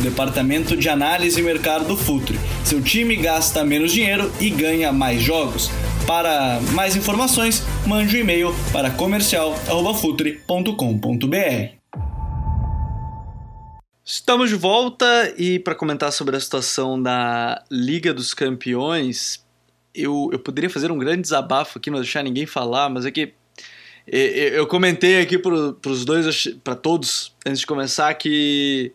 o departamento de análise e mercado do Futuri. Seu time gasta menos dinheiro e ganha mais jogos. Para mais informações, mande um e-mail para comercial@futre.com.br. Estamos de volta e para comentar sobre a situação da Liga dos Campeões, eu, eu poderia fazer um grande desabafo aqui, não deixar ninguém falar, mas é que eu comentei aqui para os dois, para todos, antes de começar, que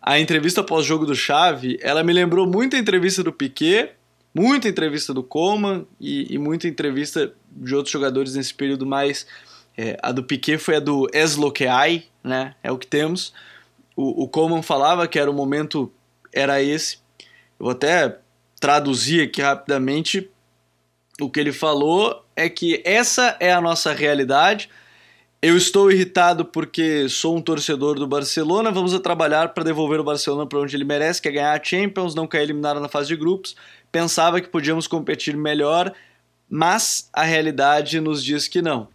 a entrevista pós-jogo do Chave, ela me lembrou muito a entrevista do Piquet, muita entrevista do Coman e, e muita entrevista de outros jogadores nesse período mais. É, a do Piquet foi a do Esloqueai, né? É o que temos. O, o Coman falava que era o momento, era esse. Eu vou até traduzir aqui rapidamente o que ele falou é que essa é a nossa realidade. Eu estou irritado porque sou um torcedor do Barcelona. Vamos a trabalhar para devolver o Barcelona para onde ele merece, que é ganhar a Champions, não cair eliminado na fase de grupos. Pensava que podíamos competir melhor, mas a realidade nos diz que não.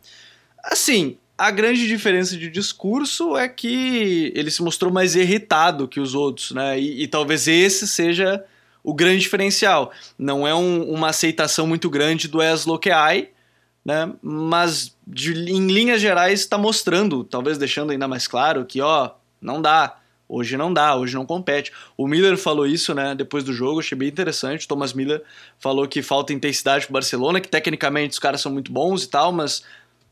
Assim, a grande diferença de discurso é que ele se mostrou mais irritado que os outros, né? E, e talvez esse seja o grande diferencial. Não é um, uma aceitação muito grande do Esloqueai, né? Mas de, em linhas gerais está mostrando, talvez deixando ainda mais claro que ó, não dá. Hoje não dá, hoje não compete. O Miller falou isso, né, depois do jogo, achei bem interessante. O Thomas Miller falou que falta intensidade pro Barcelona, que tecnicamente os caras são muito bons e tal, mas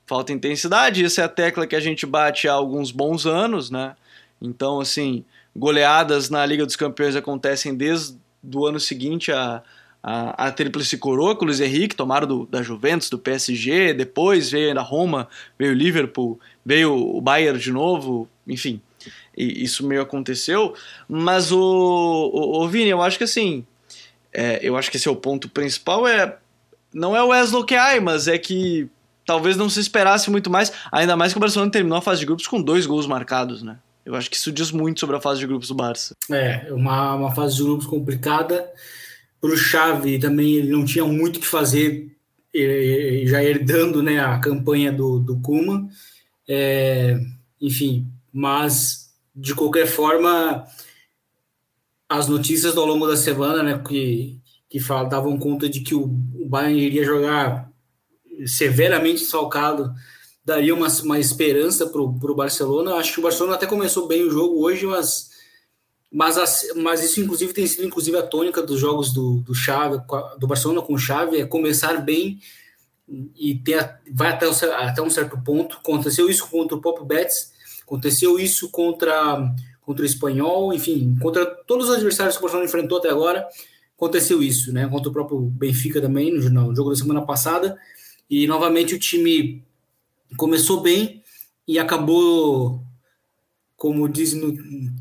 falta intensidade. Essa é a tecla que a gente bate há alguns bons anos, né? Então, assim, goleadas na Liga dos Campeões acontecem desde do ano seguinte a, a, a Tríplice Coroa com o Luiz Henrique, tomaram do, da Juventus, do PSG, depois veio a Roma, veio o Liverpool, veio o Bayern de novo, enfim, isso meio aconteceu, mas o, o, o Vini, eu acho que assim, é, eu acho que esse é o ponto principal, é não é o Wesley Keai, mas é que talvez não se esperasse muito mais, ainda mais que o Barcelona terminou a fase de grupos com dois gols marcados, né? Eu acho que isso diz muito sobre a fase de grupos do Barça. É, uma, uma fase de grupos complicada. Para o Xavi também ele não tinha muito o que fazer, já herdando né, a campanha do, do Kuma. É, enfim, mas de qualquer forma, as notícias ao longo da semana né, que, que falavam, davam conta de que o, o Bayern iria jogar severamente salcado daria uma, uma esperança para o Barcelona. Acho que o Barcelona até começou bem o jogo hoje, mas, mas, mas isso inclusive tem sido inclusive a tônica dos jogos do, do Xavi, do Barcelona com o Xavi, é começar bem e ter, vai até, até um certo ponto. Aconteceu isso contra o Pop Betis, aconteceu isso contra, contra o Espanhol, enfim, contra todos os adversários que o Barcelona enfrentou até agora, aconteceu isso, né? Contra o próprio Benfica também, no, no jogo da semana passada. E novamente o time começou bem e acabou, como diz no,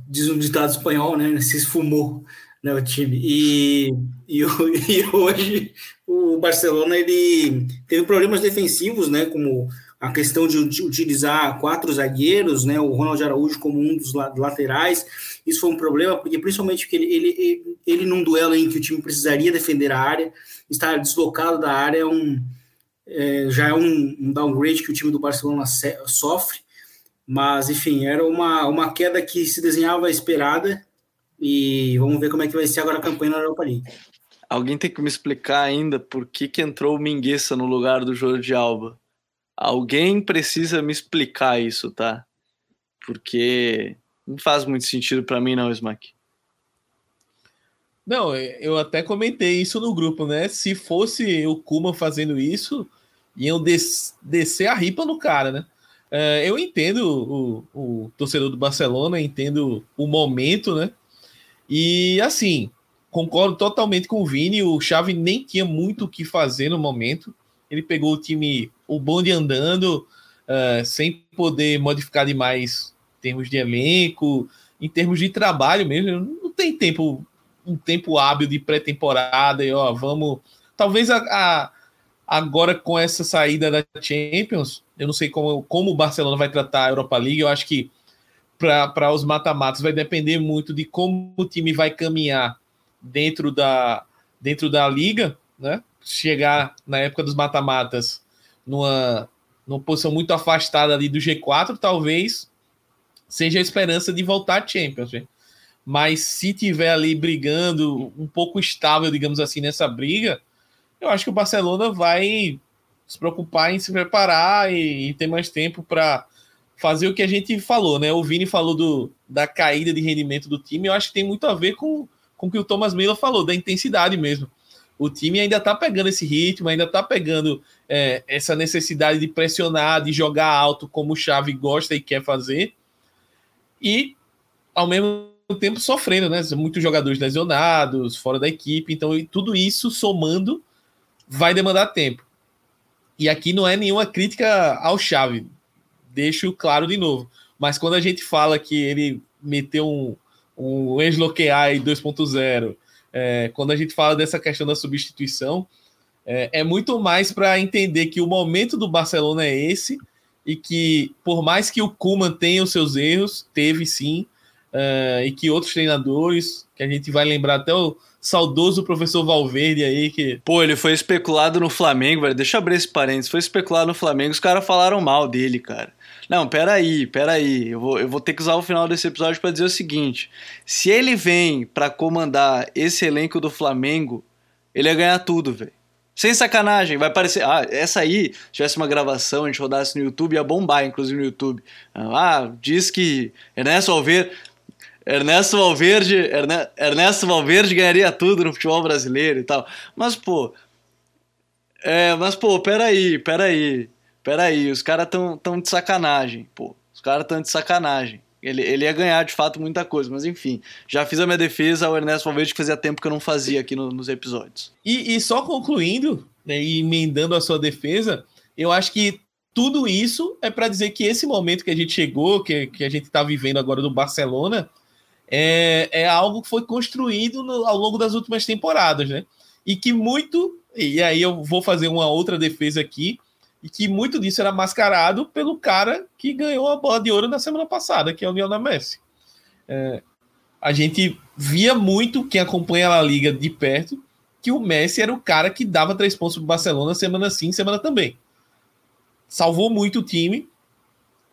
diz no ditado espanhol, né, se esfumou né, o time. E, e, [LAUGHS] e, hoje o Barcelona ele teve problemas defensivos, né, como a questão de utilizar quatro zagueiros, né, o Ronald Araújo como um dos laterais, isso foi um problema, porque principalmente porque ele, ele, ele num duelo em que o time precisaria defender a área, estar deslocado da área é um, é, já é um, um, downgrade que o time do Barcelona sofre, mas enfim, era uma, uma queda que se desenhava esperada e vamos ver como é que vai ser agora a campanha na Europa League. Alguém tem que me explicar ainda por que, que entrou o Mingueça no lugar do Jordi Alba. Alguém precisa me explicar isso, tá? Porque não faz muito sentido para mim, não, Smack. Não, eu até comentei isso no grupo, né? Se fosse o Kuma fazendo isso, iam des descer a ripa no cara, né? É, eu entendo o, o, torcedor do Barcelona, entendo o momento, né? E assim, concordo totalmente com o Vini. O Xavi nem tinha muito o que fazer no momento. Ele pegou o time, o bonde andando, uh, sem poder modificar demais em termos de elenco, em termos de trabalho mesmo. Não tem tempo, um tempo hábil de pré-temporada e ó, vamos. Talvez a, a Agora, com essa saída da Champions, eu não sei como, como o Barcelona vai tratar a Europa League. Eu acho que para os mata-matas vai depender muito de como o time vai caminhar dentro da, dentro da liga, né? Chegar na época dos mata-matas numa, numa posição muito afastada ali do G4, talvez seja a esperança de voltar à Champions. Né? Mas se tiver ali brigando, um pouco estável, digamos assim, nessa briga, eu acho que o Barcelona vai se preocupar em se preparar e, e ter mais tempo para fazer o que a gente falou, né? O Vini falou do, da caída de rendimento do time, eu acho que tem muito a ver com, com o que o Thomas Miller falou, da intensidade mesmo. O time ainda tá pegando esse ritmo, ainda tá pegando é, essa necessidade de pressionar, de jogar alto, como o Xavi gosta e quer fazer, e ao mesmo tempo sofrendo, né? Muitos jogadores lesionados, fora da equipe, então tudo isso somando vai demandar tempo. E aqui não é nenhuma crítica ao Xavi, deixo claro de novo. Mas quando a gente fala que ele meteu um, um ex-loqueai 2.0, é, quando a gente fala dessa questão da substituição, é, é muito mais para entender que o momento do Barcelona é esse e que, por mais que o Kuman tenha os seus erros, teve sim, é, e que outros treinadores, que a gente vai lembrar até o saudoso professor Valverde aí que. Pô, ele foi especulado no Flamengo, velho. Deixa eu abrir esse parênteses. Foi especulado no Flamengo, os caras falaram mal dele, cara. Não, peraí, peraí. Eu vou, eu vou ter que usar o final desse episódio para dizer o seguinte: se ele vem para comandar esse elenco do Flamengo, ele ia ganhar tudo, velho. Sem sacanagem, vai parecer. Ah, essa aí, se tivesse uma gravação, a gente rodasse no YouTube, ia bombar, inclusive no YouTube. Ah, diz que Ernesto Alveiro. Ernesto Valverde, Erne, Ernesto Valverde ganharia tudo no futebol brasileiro e tal. Mas, pô. É, mas, pô, peraí, peraí. Peraí, os caras tão, tão de sacanagem, pô. Os caras tão de sacanagem. Ele, ele ia ganhar de fato muita coisa, mas enfim, já fiz a minha defesa ao Ernesto Valverde, que fazia tempo que eu não fazia aqui no, nos episódios. E, e só concluindo, né, e emendando a sua defesa, eu acho que tudo isso é para dizer que esse momento que a gente chegou, que, que a gente está vivendo agora do Barcelona, é, é algo que foi construído no, ao longo das últimas temporadas, né? E que muito, e aí eu vou fazer uma outra defesa aqui, e que muito disso era mascarado pelo cara que ganhou a bola de ouro na semana passada, que é o Lionel Messi. É, a gente via muito, quem acompanha a Liga de perto, que o Messi era o cara que dava três pontos para o Barcelona semana sim, semana também. Salvou muito o time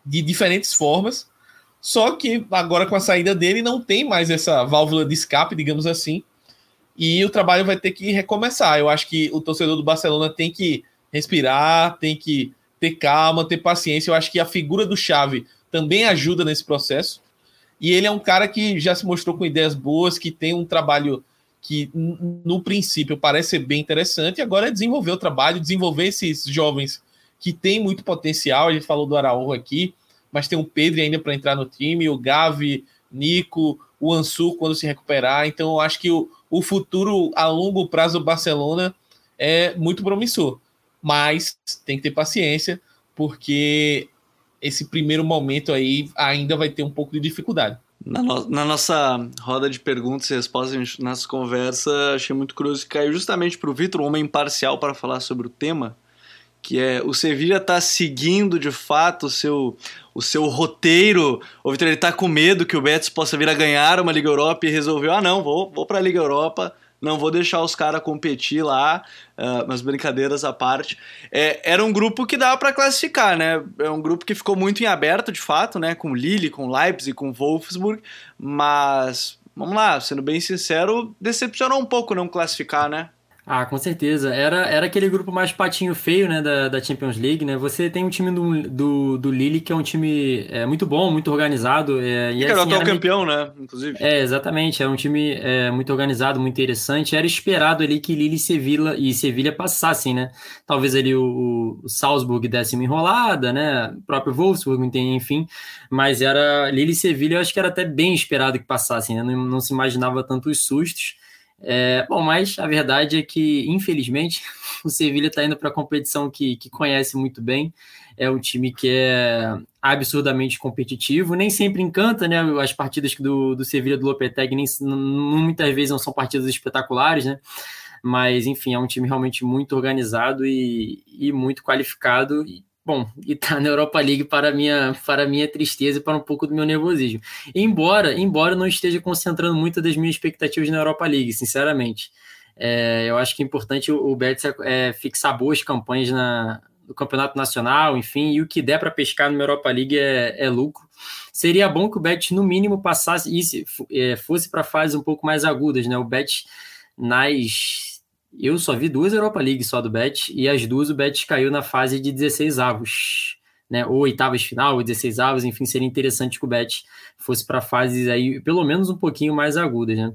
de diferentes formas, só que agora com a saída dele não tem mais essa válvula de escape, digamos assim. E o trabalho vai ter que recomeçar. Eu acho que o torcedor do Barcelona tem que respirar, tem que ter calma, ter paciência. Eu acho que a figura do Xavi também ajuda nesse processo. E ele é um cara que já se mostrou com ideias boas, que tem um trabalho que no princípio parece ser bem interessante. Agora é desenvolver o trabalho, desenvolver esses jovens que têm muito potencial. A gente falou do Araújo aqui, mas tem o Pedro ainda para entrar no time, o Gavi, Nico, o Ansu quando se recuperar. Então, eu acho que o, o futuro a longo prazo do Barcelona é muito promissor. Mas tem que ter paciência, porque esse primeiro momento aí ainda vai ter um pouco de dificuldade. Na, no, na nossa roda de perguntas e respostas, nessa conversa, achei muito curioso que caiu justamente para o Vitor, um homem imparcial, para falar sobre o tema que é o Sevilla está seguindo de fato o seu, o seu roteiro. O Vitor ele está com medo que o Betis possa vir a ganhar uma Liga Europa e resolveu: ah, não, vou, vou para a Liga Europa, não vou deixar os caras competir lá, uh, mas brincadeiras à parte. É, era um grupo que dava para classificar, né? É um grupo que ficou muito em aberto, de fato, né? Com Lille, com Leipzig, com Wolfsburg, mas vamos lá, sendo bem sincero, decepcionou um pouco não classificar, né? Ah, com certeza. Era, era aquele grupo mais patinho feio, né, da, da Champions League, né? Você tem um time do, do, do Lille que é um time é, muito bom, muito organizado. É, e, era assim, o atual campeão, né, inclusive. É, exatamente. É um time é, muito organizado, muito interessante. Era esperado ali que Lille e Sevilla, e Sevilha passassem, né? Talvez ali o, o Salzburg desse uma enrolada, né? O próprio Wolfsburg, enfim. Mas era Lille e Sevilha, eu acho que era até bem esperado que passassem, né? Não, não se imaginava tantos sustos. É, bom, mas a verdade é que, infelizmente, [LAUGHS] o Sevilha está indo para a competição que, que conhece muito bem. É um time que é absurdamente competitivo, nem sempre encanta, né? As partidas do, do Sevilha do Lopetegui nem, muitas vezes não são partidas espetaculares, né? Mas, enfim, é um time realmente muito organizado e, e muito qualificado. E Bom, e tá na Europa League para minha para minha tristeza e para um pouco do meu nervosismo. Embora, embora não esteja concentrando muito das minhas expectativas na Europa League, sinceramente. É, eu acho que é importante o, Betis é, fixar boas campanhas na, no Campeonato Nacional, enfim, e o que der para pescar na Europa League é, é, lucro. Seria bom que o Betis, no mínimo, passasse e é, fosse para fases um pouco mais agudas, né? O Betis nas eu só vi duas Europa League só do Bet, e as duas o Bet caiu na fase de 16 avos, né? Ou oitavas final, ou 16 avos, enfim, seria interessante que o Bet fosse para fases aí, pelo menos um pouquinho mais agudas, né?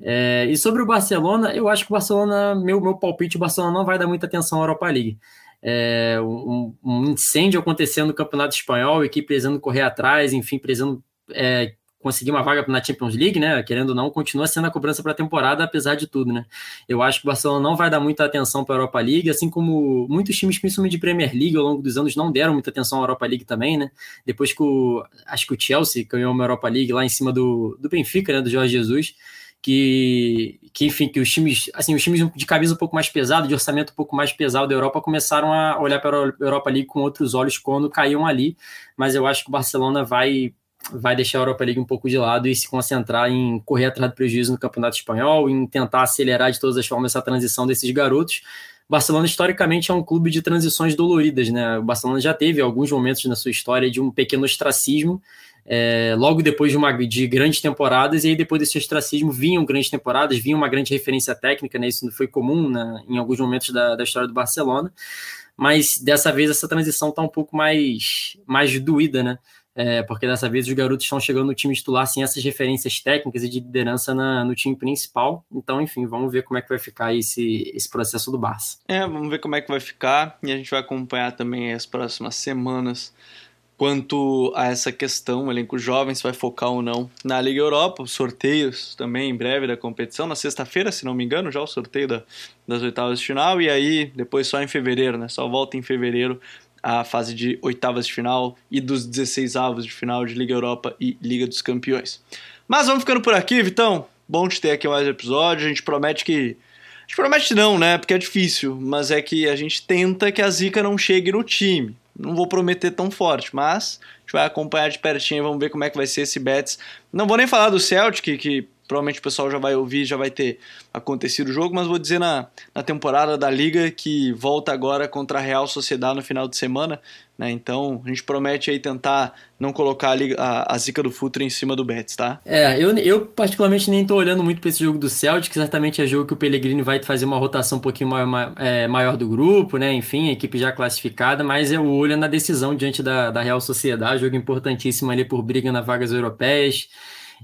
É, e sobre o Barcelona, eu acho que o Barcelona, meu, meu palpite, o Barcelona não vai dar muita atenção à Europa League. É, um, um, incêndio acontecendo no Campeonato Espanhol, equipe precisando correr atrás, enfim, precisando é, conseguir uma vaga na Champions League, né? Querendo ou não, continua sendo a cobrança para a temporada, apesar de tudo, né? Eu acho que o Barcelona não vai dar muita atenção para a Europa League, assim como muitos times, principalmente de Premier League, ao longo dos anos, não deram muita atenção à Europa League também, né? Depois que o. Acho que o Chelsea ganhou uma Europa League lá em cima do, do Benfica, né? Do Jorge Jesus. Que, que, enfim, que os times, assim, os times de camisa um pouco mais pesado, de orçamento um pouco mais pesado da Europa, começaram a olhar para a Europa League com outros olhos quando caíam ali. Mas eu acho que o Barcelona vai vai deixar a Europa League um pouco de lado e se concentrar em correr atrás do prejuízo no Campeonato Espanhol, em tentar acelerar de todas as formas essa transição desses garotos. Barcelona historicamente é um clube de transições doloridas, né? O Barcelona já teve alguns momentos na sua história de um pequeno ostracismo, é, logo depois de, uma, de grandes temporadas, e aí depois desse ostracismo vinham grandes temporadas, vinha uma grande referência técnica, né? Isso foi comum né? em alguns momentos da, da história do Barcelona, mas dessa vez essa transição está um pouco mais, mais doída, né? É, porque dessa vez os garotos estão chegando no time titular sem essas referências técnicas e de liderança na, no time principal. Então, enfim, vamos ver como é que vai ficar esse, esse processo do Barça. É, vamos ver como é que vai ficar e a gente vai acompanhar também as próximas semanas quanto a essa questão, o elenco jovem se vai focar ou não na Liga Europa, os sorteios também em breve da competição, na sexta-feira, se não me engano, já o sorteio da, das oitavas de final, e aí depois só em fevereiro, né? Só volta em fevereiro a fase de oitavas de final e dos 16 avos de final de Liga Europa e Liga dos Campeões. Mas vamos ficando por aqui, Vitão. Bom te ter aqui mais episódio. A gente promete que. A gente promete não, né? Porque é difícil, mas é que a gente tenta que a zica não chegue no time. Não vou prometer tão forte, mas a gente vai acompanhar de pertinho vamos ver como é que vai ser esse Betis. Não vou nem falar do Celtic, que provavelmente o pessoal já vai ouvir, já vai ter acontecido o jogo, mas vou dizer na, na temporada da Liga que volta agora contra a Real Sociedade no final de semana, né? Então a gente promete aí tentar não colocar a, Liga, a, a zica do Futre em cima do Betis, tá? É, eu, eu particularmente nem tô olhando muito para esse jogo do Celtic, certamente é jogo que o Pellegrini vai fazer uma rotação um pouquinho maior, é, maior do grupo, né? Enfim, a equipe já classificada, mas eu olho na decisão diante da, da Real Sociedade, jogo importantíssimo ali por briga nas vagas europeias.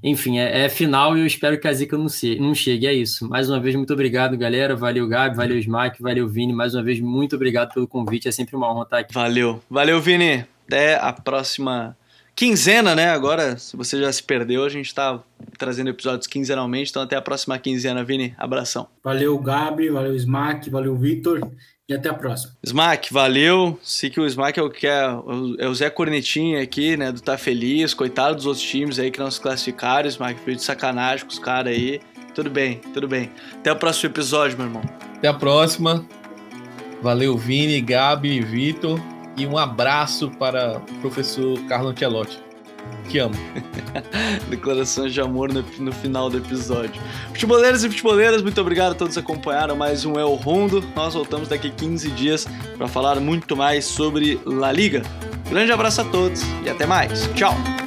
Enfim, é, é, final e eu espero que a Zica não, se, não chegue. É isso. Mais uma vez, muito obrigado, galera. Valeu, Gabi, valeu, Smack, valeu, Vini. Mais uma vez, muito obrigado pelo convite. É sempre uma honra estar aqui. Valeu. Valeu, Vini. Até a próxima quinzena, né? Agora, se você já se perdeu, a gente está trazendo episódios quinzenalmente. Então, até a próxima quinzena, Vini. Abração. Valeu, Gabi. Valeu, Smack. Valeu, Vitor. E até a próxima. Smack, valeu. Sei que o Smack é o que é, é o Zé Cornetinha aqui, né? Do Tá Feliz. Coitado dos outros times aí que não se classificaram. Smack fez de sacanagem com os caras aí. Tudo bem, tudo bem. Até o próximo episódio, meu irmão. Até a próxima. Valeu, Vini, Gabi e Vitor. E um abraço para o professor Carlos Ancelotti. Que amo. [LAUGHS] Declarações de amor no, no, final do episódio. Futeboleiros e futeboleiras, muito obrigado a todos que acompanharam mais um El Rondo. Nós voltamos daqui 15 dias para falar muito mais sobre La Liga. Grande abraço a todos e até mais. Tchau!